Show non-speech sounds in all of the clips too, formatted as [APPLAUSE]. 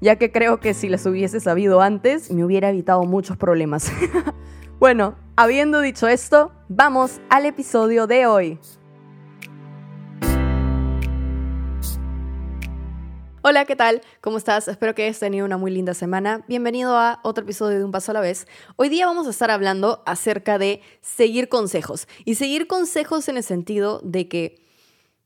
ya que creo que si las hubiese sabido antes me hubiera evitado muchos problemas. [LAUGHS] bueno, habiendo dicho esto, vamos al episodio de hoy. Hola, ¿qué tal? ¿Cómo estás? Espero que hayas tenido una muy linda semana. Bienvenido a otro episodio de Un Paso a la Vez. Hoy día vamos a estar hablando acerca de seguir consejos. Y seguir consejos en el sentido de que,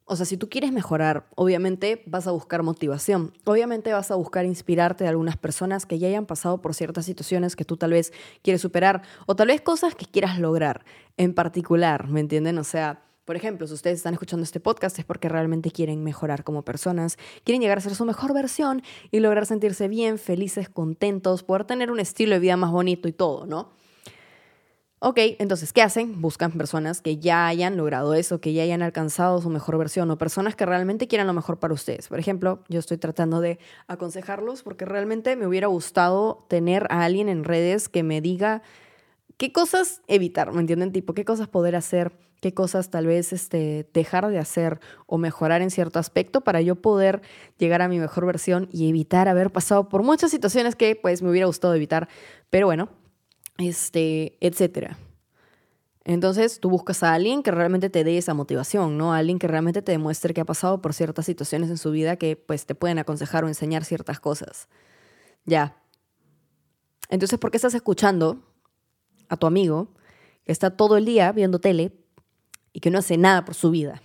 o sea, si tú quieres mejorar, obviamente vas a buscar motivación. Obviamente vas a buscar inspirarte de algunas personas que ya hayan pasado por ciertas situaciones que tú tal vez quieres superar o tal vez cosas que quieras lograr en particular, ¿me entienden? O sea por ejemplo, si ustedes están escuchando este podcast es porque realmente quieren mejorar como personas, quieren llegar a ser su mejor versión y lograr sentirse bien, felices, contentos, poder tener un estilo de vida más bonito y todo, ¿no? Ok, entonces, ¿qué hacen? Buscan personas que ya hayan logrado eso, que ya hayan alcanzado su mejor versión o personas que realmente quieran lo mejor para ustedes. Por ejemplo, yo estoy tratando de aconsejarlos porque realmente me hubiera gustado tener a alguien en redes que me diga qué cosas evitar, ¿me entienden? Tipo, qué cosas poder hacer qué cosas tal vez este, dejar de hacer o mejorar en cierto aspecto para yo poder llegar a mi mejor versión y evitar haber pasado por muchas situaciones que pues me hubiera gustado evitar, pero bueno, este, etcétera. Entonces tú buscas a alguien que realmente te dé esa motivación, ¿no? alguien que realmente te demuestre que ha pasado por ciertas situaciones en su vida que pues te pueden aconsejar o enseñar ciertas cosas. Ya. Entonces, ¿por qué estás escuchando a tu amigo que está todo el día viendo tele, y que no hace nada por su vida.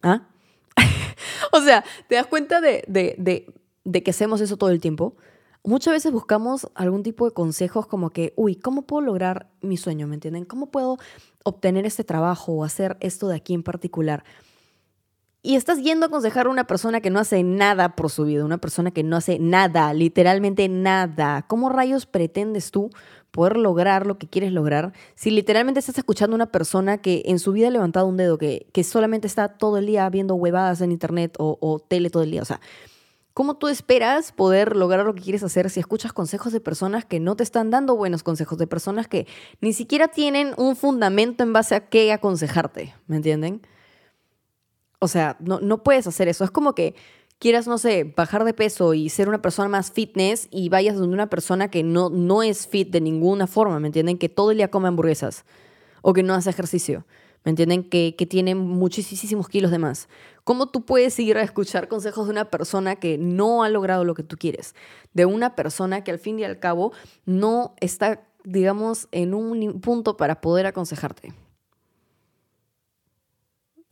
¿Ah? [LAUGHS] o sea, ¿te das cuenta de, de, que hacemos eso todo el tiempo? Muchas veces buscamos algún tipo de consejos como que, uy, ¿cómo puedo lograr mi sueño? ¿Me entienden? ¿Cómo puedo obtener este trabajo o hacer esto de aquí en particular? Y estás yendo a aconsejar a una persona que no hace nada por su vida, una persona que no hace nada, literalmente nada. ¿Cómo rayos pretendes tú poder lograr lo que quieres lograr si literalmente estás escuchando a una persona que en su vida ha levantado un dedo, que, que solamente está todo el día viendo huevadas en internet o, o tele todo el día? O sea, ¿Cómo tú esperas poder lograr lo que quieres hacer si escuchas consejos de personas que no te están dando buenos consejos, de personas que ni siquiera tienen un fundamento en base a qué aconsejarte? ¿Me entienden? O sea, no, no puedes hacer eso. Es como que quieras, no sé, bajar de peso y ser una persona más fitness y vayas donde una persona que no, no es fit de ninguna forma, ¿me entienden? Que todo el día come hamburguesas o que no hace ejercicio, ¿me entienden? Que, que tiene muchísimos kilos de más. ¿Cómo tú puedes ir a escuchar consejos de una persona que no ha logrado lo que tú quieres? De una persona que al fin y al cabo no está, digamos, en un punto para poder aconsejarte.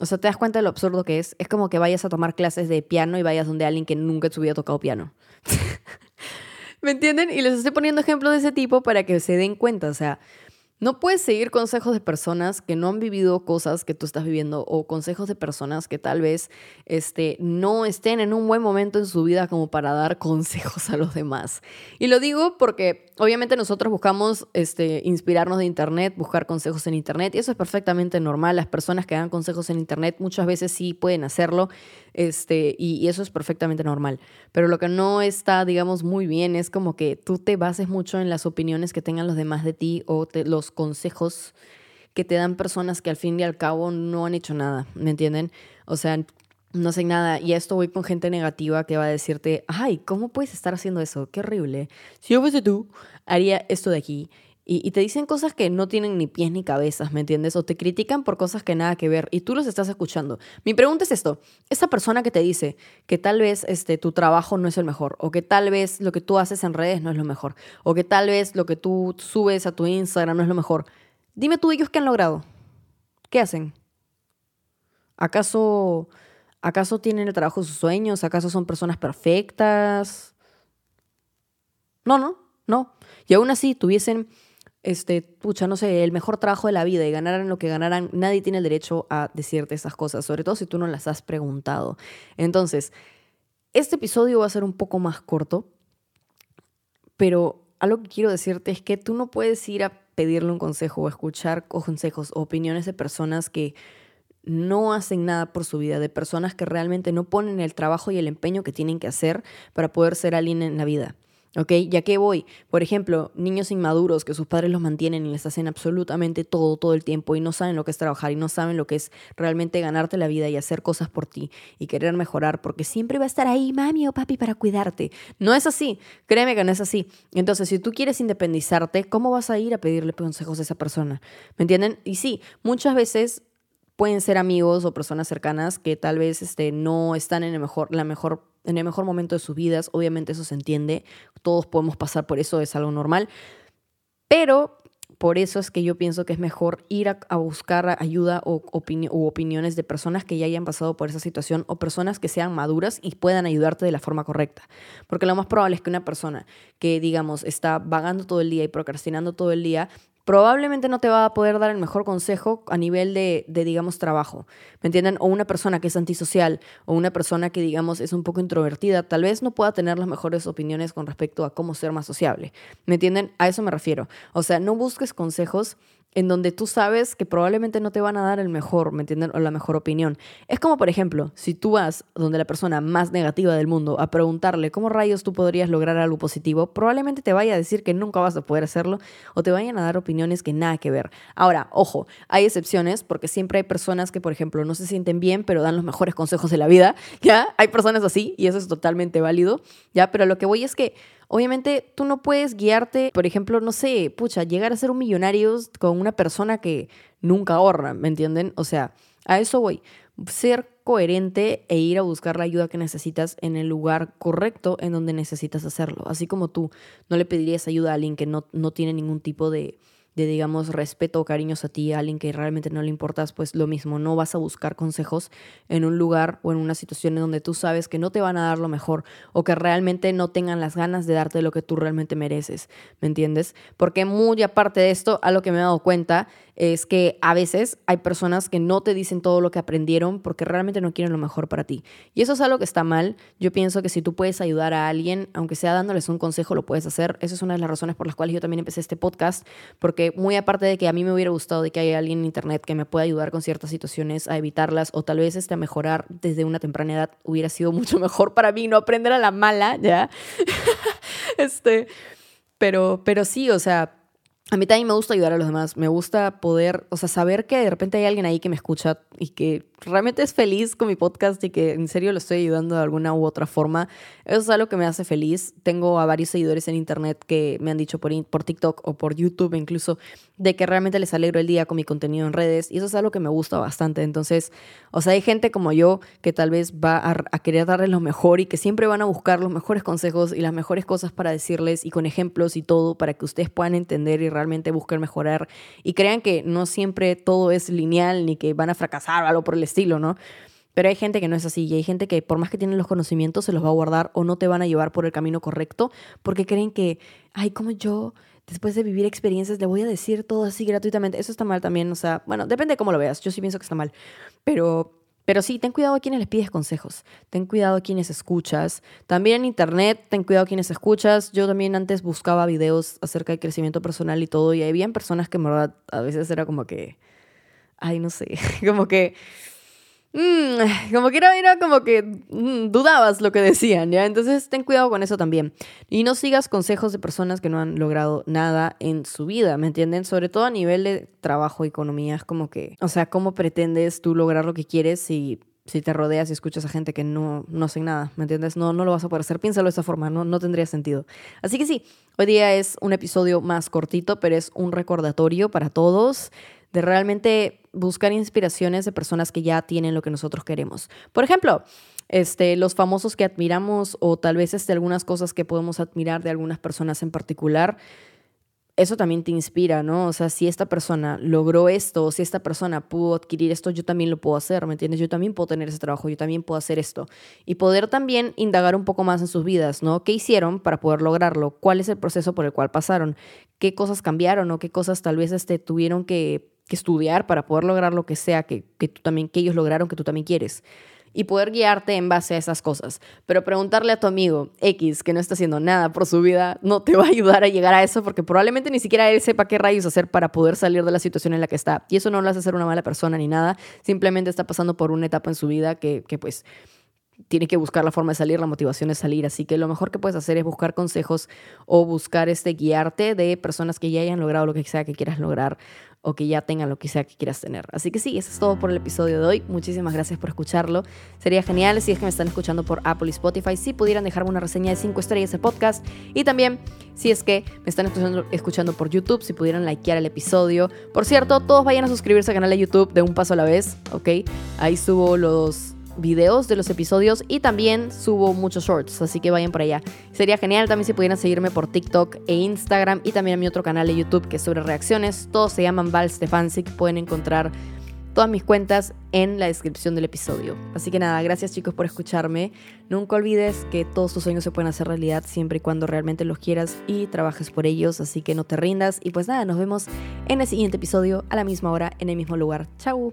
O sea, te das cuenta de lo absurdo que es. Es como que vayas a tomar clases de piano y vayas donde alguien que nunca vida ha tocado piano. [LAUGHS] ¿Me entienden? Y les estoy poniendo ejemplos de ese tipo para que se den cuenta. O sea, no puedes seguir consejos de personas que no han vivido cosas que tú estás viviendo o consejos de personas que tal vez este, no estén en un buen momento en su vida como para dar [LAUGHS] consejos a los demás. Y lo digo porque obviamente nosotros buscamos este, inspirarnos de Internet, buscar consejos en Internet y eso es perfectamente normal. Las personas que dan consejos en Internet muchas veces sí pueden hacerlo este, y, eso es perfectamente normal. Pero lo que no está, digamos, muy bien es como que tú te bases mucho en las opiniones que tengan los demás de ti o los consejos que te dan personas que al fin y al cabo no han hecho nada, ¿me entienden? O sea, no hacen nada. Y esto voy con gente negativa que va a decirte, ay, ¿cómo puedes estar haciendo eso? Qué horrible. Si yo fuese tú, haría esto de aquí. Y, te dicen cosas que no tienen ni pies ni cabezas, ¿me entiendes? O te critican por cosas que nada que ver y tú los estás escuchando. Mi pregunta es esto, esa persona que te dice que tal vez este, tu trabajo no es el mejor, o que tal vez lo que tú haces en redes no es lo mejor, o que tal vez lo que tú subes a tu Instagram no es lo mejor, dime tú ellos qué han logrado. ¿Qué hacen? ¿Acaso, ¿Acaso tienen el trabajo de sus sueños? ¿Acaso son personas perfectas? No, no, no. Y aún así tuviesen este, pucha, no sé, el mejor trabajo de la vida y ganaran lo que ganaran, nadie tiene el derecho a decirte esas cosas, sobre todo si tú no las has preguntado. Entonces, este episodio va a ser un poco más corto, pero algo que quiero decirte es que tú no puedes ir a pedirle un consejo o escuchar consejos o opiniones de personas que no hacen nada por su vida, de personas que realmente no ponen el trabajo y el empeño que tienen que hacer para poder ser alguien en la vida. ¿Ok? Ya que voy, por ejemplo, niños inmaduros que sus padres los mantienen y les hacen absolutamente todo, todo el tiempo y no saben lo que es trabajar y no saben lo que es realmente ganarte la vida y hacer cosas por ti y querer mejorar porque siempre va a estar ahí mami o papi para cuidarte. No es así, créeme que no es así. Entonces, si tú quieres independizarte, ¿cómo vas a ir a pedirle consejos a esa persona? ¿Me entienden? Y sí, muchas veces pueden ser amigos o personas cercanas que tal vez este, no están en el mejor, la mejor, en el mejor momento de sus vidas. Obviamente eso se entiende. Todos podemos pasar por eso, es algo normal. Pero por eso es que yo pienso que es mejor ir a, buscar ayuda o u opiniones de personas que ya hayan pasado por esa situación o personas que sean maduras y puedan ayudarte de la forma correcta. Porque lo más probable es que una persona que, digamos, está vagando todo el día y procrastinando todo el día, probablemente no te va a poder dar el mejor consejo a nivel de, digamos, trabajo. ¿Me entienden? O una persona que es antisocial o una persona que, digamos, es un poco introvertida, tal vez no pueda tener las mejores opiniones con respecto a cómo ser más sociable. ¿Me entienden? A eso me refiero. O sea, no busques consejos en donde tú sabes que probablemente no te van a dar el mejor, ¿me entienden? La mejor opinión. Es como, por ejemplo, si tú vas donde la persona más negativa del mundo a preguntarle cómo rayos tú podrías lograr algo positivo, probablemente te vaya a decir que nunca vas a poder hacerlo o te vayan a dar opiniones que nada que ver. Ahora, ojo, hay excepciones porque siempre hay personas que, por ejemplo, no se sienten bien, pero dan los mejores consejos de la vida, ¿ya? Hay personas así y eso es totalmente válido, ¿ya? Pero lo que voy es que Obviamente tú no puedes guiarte, por ejemplo, no sé, pucha, llegar a ser un millonario con una persona que nunca ahorra, ¿me entienden? O sea, a eso voy. Ser coherente e ir a buscar la ayuda que necesitas en el lugar correcto en donde necesitas hacerlo. Así como tú no le pedirías ayuda a alguien que no, no tiene ningún tipo de, de, digamos, respeto o cariños a ti, a alguien que realmente no le importas, pues lo mismo, no vas a buscar consejos en un lugar o en una situación en donde tú sabes que no te van a dar lo mejor o que realmente no tengan las ganas de darte lo que tú realmente mereces, ¿me entiendes? Porque muy aparte de esto, a lo que me he dado cuenta es que a veces hay personas que no te dicen todo lo que aprendieron porque realmente no quieren lo mejor para ti. Y eso es algo que está mal. Yo pienso que si tú puedes ayudar a alguien, aunque sea dándoles un consejo, lo puedes hacer. Esa es una de las razones por las cuales yo también empecé este podcast, porque muy aparte de que a mí me hubiera gustado de que haya alguien en internet que me pueda ayudar con ciertas situaciones a evitarlas o tal vez este, a mejorar desde una temprana edad, hubiera sido mucho [LAUGHS] mejor para mí no aprender a la mala, ¿ya? [LAUGHS] este, pero, pero sí, o sea, a mí también me gusta ayudar a los demás. Me gusta poder, o sea, saber que de repente hay alguien ahí que me escucha y que realmente es feliz con mi podcast y que en serio lo estoy ayudando de alguna u otra forma. Eso es algo que me hace feliz. Tengo a varios seguidores en internet que me han dicho por, por TikTok o por YouTube incluso de que realmente les alegro el día con mi contenido en redes y eso es algo que me gusta bastante. Entonces, o sea, hay gente como yo que tal vez va a, a querer darles lo mejor y que siempre van a buscar los mejores consejos y las mejores cosas para decirles y con ejemplos y todo para que ustedes puedan entender y realmente busquen mejorar y crean que no siempre todo es lineal ni que van a fracasar o algo por el estilo, ¿no? Pero hay gente que no es así y hay gente que por más que tienen los conocimientos se los va a guardar o no te van a llevar por el camino correcto porque creen que, ay, como yo después de vivir experiencias le voy a decir todo así gratuitamente. Eso está mal también, o sea, bueno, depende de cómo lo veas. Yo sí pienso que está mal, pero pero sí, ten cuidado a quienes les pides consejos, ten cuidado a quienes escuchas. También en internet, ten cuidado a quienes escuchas. Yo también antes buscaba videos acerca de crecimiento personal y todo, y había personas que en verdad a veces era como que, ay, no sé, [LAUGHS] como que Mm, como que era, como que mm, dudabas lo que decían, ¿ya? Entonces ten cuidado con eso también. Y no sigas consejos de personas que no han logrado nada en su vida, ¿me entienden? Sobre todo a nivel de trabajo economía, es como que, o sea, ¿cómo pretendes tú lograr lo que quieres si, si te rodeas y escuchas a gente que no, no hace nada, ¿me entiendes? No, no lo vas a poder hacer, piénsalo de esa forma, no, no tendría sentido. Así que sí, hoy día es un episodio más cortito, pero es un recordatorio para todos de realmente buscar inspiraciones de personas que ya tienen lo que nosotros queremos. Por ejemplo, este, los famosos que admiramos o tal vez este, algunas cosas que podemos admirar de algunas personas en particular, eso también te inspira, ¿no? O sea, si esta persona logró esto, si esta persona pudo adquirir esto, yo también lo puedo hacer, ¿me entiendes? Yo también puedo tener ese trabajo, yo también puedo hacer esto. Y poder también indagar un poco más en sus vidas, ¿no? ¿Qué hicieron para poder lograrlo? ¿Cuál es el proceso por el cual pasaron? ¿Qué cosas cambiaron o qué cosas tal vez este, tuvieron que que estudiar para poder lograr lo que sea que, tú también, que ellos lograron, que tú también quieres. Y poder guiarte en base a esas cosas. Pero preguntarle a tu amigo X que no está haciendo nada por su vida no te va a ayudar a llegar a eso porque probablemente ni siquiera él sepa qué rayos hacer para poder salir de la situación en la que está. Y eso no lo hace ser una mala persona ni nada, simplemente está pasando por una etapa en su vida que, que pues tiene que buscar la forma de salir, la motivación es salir. Así que lo mejor que puedes hacer es buscar consejos o buscar este guiarte de personas que ya hayan logrado lo que sea que quieras lograr o que ya tengan lo que sea que quieras tener. Así que sí, eso es todo por el episodio de hoy. Muchísimas gracias por escucharlo. Sería genial si es que me están escuchando por Apple y Spotify, si pudieran dejarme una reseña de 5 estrellas de podcast. Y también, si es que me están escuchando, escuchando por YouTube, si pudieran likear el episodio. Por cierto, todos vayan a suscribirse al canal de YouTube de Un Paso a la Vez, ¿ok? Ahí subo los videos de los episodios y también subo muchos shorts, así que vayan por allá. Sería genial también si pudieran seguirme por TikTok e Instagram y también a mi otro canal de YouTube que es sobre reacciones. Todos se llaman Val Stefancic, pueden encontrar todas mis cuentas en la descripción del episodio. Así que nada, gracias chicos por escucharme. Nunca olvides que todos tus sueños se pueden hacer realidad siempre y cuando realmente los quieras y trabajes por ellos, así que no te rindas. Y pues nada, nos vemos en el siguiente episodio a la misma hora, en el mismo lugar. Chau.